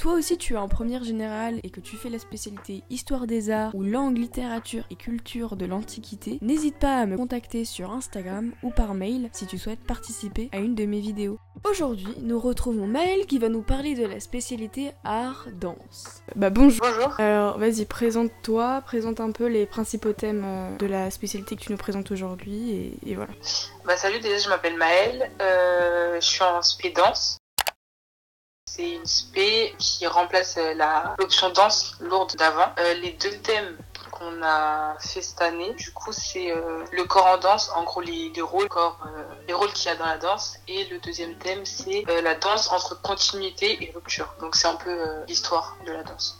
Toi aussi tu es en première générale et que tu fais la spécialité Histoire des Arts ou langue, littérature et culture de l'Antiquité, n'hésite pas à me contacter sur Instagram ou par mail si tu souhaites participer à une de mes vidéos. Aujourd'hui, nous retrouvons Maëlle qui va nous parler de la spécialité Art-Danse. Bah bonjour. Bonjour. Alors vas-y, présente-toi, présente un peu les principaux thèmes euh, de la spécialité que tu nous présentes aujourd'hui et, et voilà. Bah salut, déjà je m'appelle Maëlle, euh, je suis en spé danse. C'est une spé qui remplace euh, la l'option danse lourde d'avant. Euh, les deux thèmes qu'on a fait cette année, du coup c'est euh, le corps en danse, en gros les, les rôles, les rôles qu'il y a dans la danse. Et le deuxième thème c'est la danse entre continuité et rupture. Donc c'est un peu l'histoire de la danse.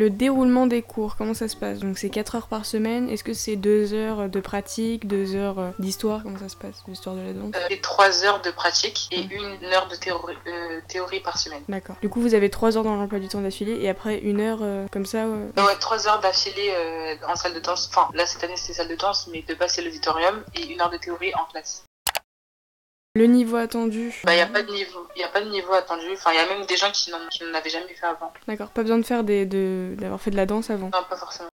Le déroulement des cours, comment ça se passe? Donc c'est 4 heures par semaine, est-ce que c'est 2 heures de pratique, 2 heures euh, d'histoire? Comment ça se passe, l'histoire de la danse? Euh, c'est trois heures de pratique et une heure de théorie, euh, théorie par semaine. D'accord. Du coup vous avez 3 heures dans l'emploi du temps d'affilée et après une heure euh, comme ça euh, Ouais, trois heures d'affilée euh, en salle de danse. Enfin, là cette année c'était salle de danse, mais de base c'est l'auditorium et une heure de théorie en classe. Le niveau attendu Bah, y a pas de niveau, y a pas de niveau attendu. Enfin, y a même des gens qui n'en qui n'en avaient jamais fait avant. D'accord, pas besoin de faire des, de, d'avoir fait de la danse avant. Non, pas forcément.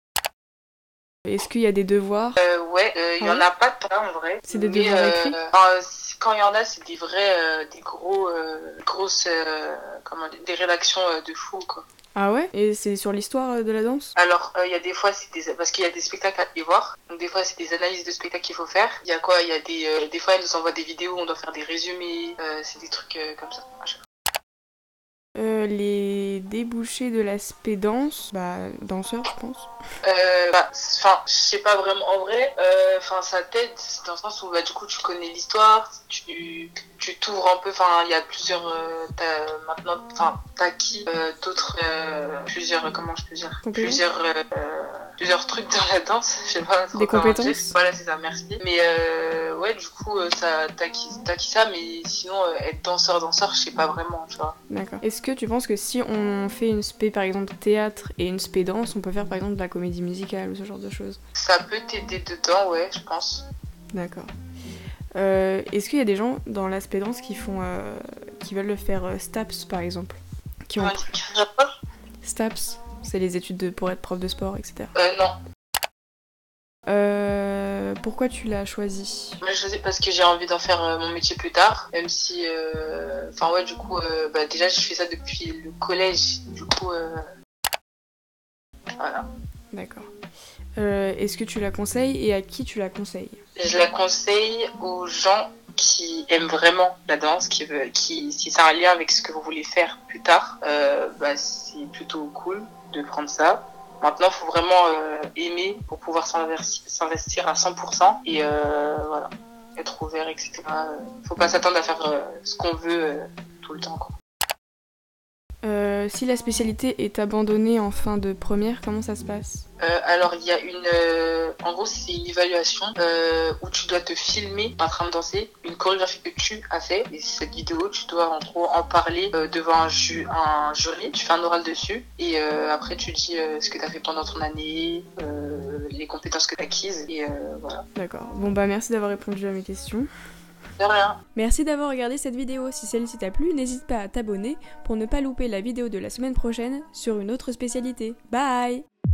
Est-ce qu'il y a des devoirs? Euh, ouais, euh, y Ah en a pas tant en vrai. C'est des devoirs euh, écrits? c- Quand il y en a, c'est des vrais, euh, des gros, euh, grosses, comment des rédactions de fou quoi. Ah ouais? Et c'est sur l'histoire de la danse? Alors, il y a des fois, c'est des... parce qu'il y a des spectacles à aller voir. Donc, des fois, c'est des analyses de spectacles qu'il faut faire. Il y a quoi? Il y a des... euh, des fois, elles nous envoient des vidéos où on doit faire des résumés. Euh, c'est des trucs comme ça. Euh, Les débouchés de l'aspect danse, bah danseur je pense. Euh, bah, enfin, je sais pas vraiment. En vrai, euh, enfin, ça t'aide dans le sens où, bah, du coup, tu connais l'histoire, tu, tu t'ouvres un peu. Enfin, il y a plusieurs. Euh, t'as maintenant, enfin, t'as acquis euh, d'autres, euh, plusieurs. Comment je peux dire? Plusieurs, euh, plusieurs trucs dans la danse. Je sais pas. trop Des compétences. Voilà, c'est ça. Merci. Mais euh, ouais, du coup, euh, ça, t'as acquis, ça, mais sinon, euh, être danseur, danseur, je sais pas vraiment, tu vois. D'accord. Est-ce que tu penses que si on fait une spé par exemple théâtre et une spé danse, on peut faire par exemple de la comédie musicale ou ce genre de choses? Ça peut t'aider dedans, ouais, je pense. D'accord. Euh, Est-ce qu'il y a des gens dans l'aspect danse qui font, euh, qui veulent le faire euh, STAPS par exemple? Qui ont STAPS, c'est les études de, pour être prof de sport, etc. Euh, non. Pourquoi tu l'as choisi je faisais parce que j'ai envie d'en faire euh, mon métier plus tard, même si, euh, enfin ouais, du coup, euh, bah, déjà, je fais ça depuis le collège, du coup, voilà. D'accord. Est-ce que tu la conseilles et à qui tu la conseilles? Je la conseille aux gens qui aiment vraiment la danse, qui veulent, qui, si c'est un lien avec ce que vous voulez faire plus tard, euh, bah, c'est plutôt cool de prendre ça. Maintenant, il faut vraiment euh, aimer pour pouvoir s'investi- s'investir à 100% et euh, voilà, être ouvert, etc. Euh, faut pas s'attendre à faire euh, ce qu'on veut euh, tout le temps. Quoi. Euh, Si la spécialité est abandonnée en fin de première, comment ça se passe? Euh, alors, il y a une. euh, en gros, c'est une évaluation euh, où tu dois te filmer en train de danser une chorégraphie que tu as fait. Et cette vidéo, tu dois en gros en parler devant un, ju- un jury. Tu fais un oral dessus. Et après, tu dis ce que tu as fait pendant ton année, les compétences que tu as acquises. Et voilà. D'accord. Bon bah merci d'avoir répondu à mes questions. Merci d'avoir regardé cette vidéo. Si celle-ci t'a plu, n'hésite pas à t'abonner pour ne pas louper la vidéo de la semaine prochaine sur une autre spécialité. Bye